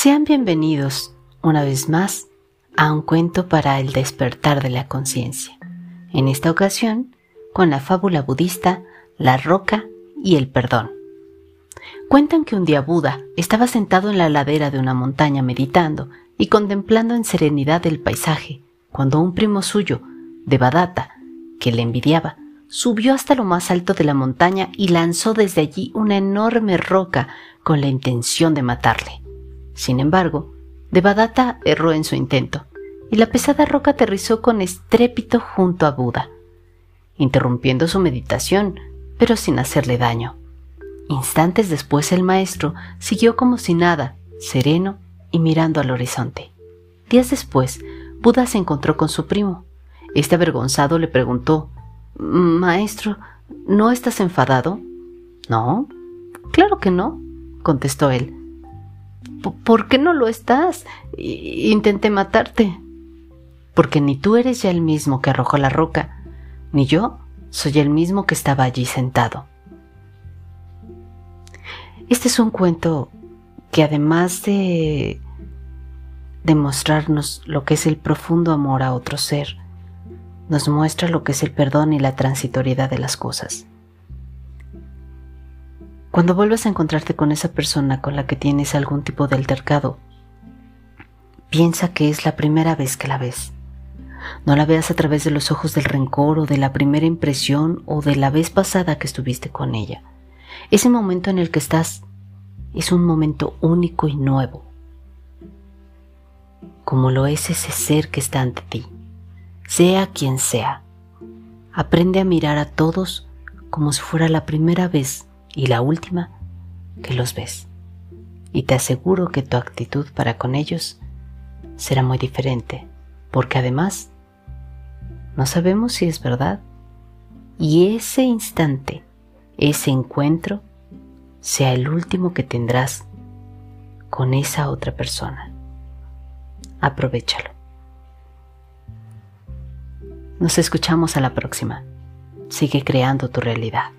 Sean bienvenidos una vez más a un cuento para el despertar de la conciencia. En esta ocasión, con la fábula budista La roca y el perdón. Cuentan que un día Buda estaba sentado en la ladera de una montaña meditando y contemplando en serenidad el paisaje, cuando un primo suyo, Devadatta, que le envidiaba, subió hasta lo más alto de la montaña y lanzó desde allí una enorme roca con la intención de matarle. Sin embargo, Devadatta erró en su intento, y la pesada roca aterrizó con estrépito junto a Buda, interrumpiendo su meditación, pero sin hacerle daño. Instantes después el maestro siguió como si nada, sereno y mirando al horizonte. Días después, Buda se encontró con su primo. Este avergonzado le preguntó Maestro, ¿no estás enfadado? No, claro que no, contestó él. ¿Por qué no lo estás? Intenté matarte. Porque ni tú eres ya el mismo que arrojó la roca, ni yo soy el mismo que estaba allí sentado. Este es un cuento que además de demostrarnos lo que es el profundo amor a otro ser, nos muestra lo que es el perdón y la transitoriedad de las cosas. Cuando vuelvas a encontrarte con esa persona con la que tienes algún tipo de altercado, piensa que es la primera vez que la ves. No la veas a través de los ojos del rencor o de la primera impresión o de la vez pasada que estuviste con ella. Ese momento en el que estás es un momento único y nuevo, como lo es ese ser que está ante ti, sea quien sea. Aprende a mirar a todos como si fuera la primera vez y la última que los ves. Y te aseguro que tu actitud para con ellos será muy diferente, porque además no sabemos si es verdad. Y ese instante, ese encuentro, sea el último que tendrás con esa otra persona. Aprovechalo. Nos escuchamos a la próxima. Sigue creando tu realidad.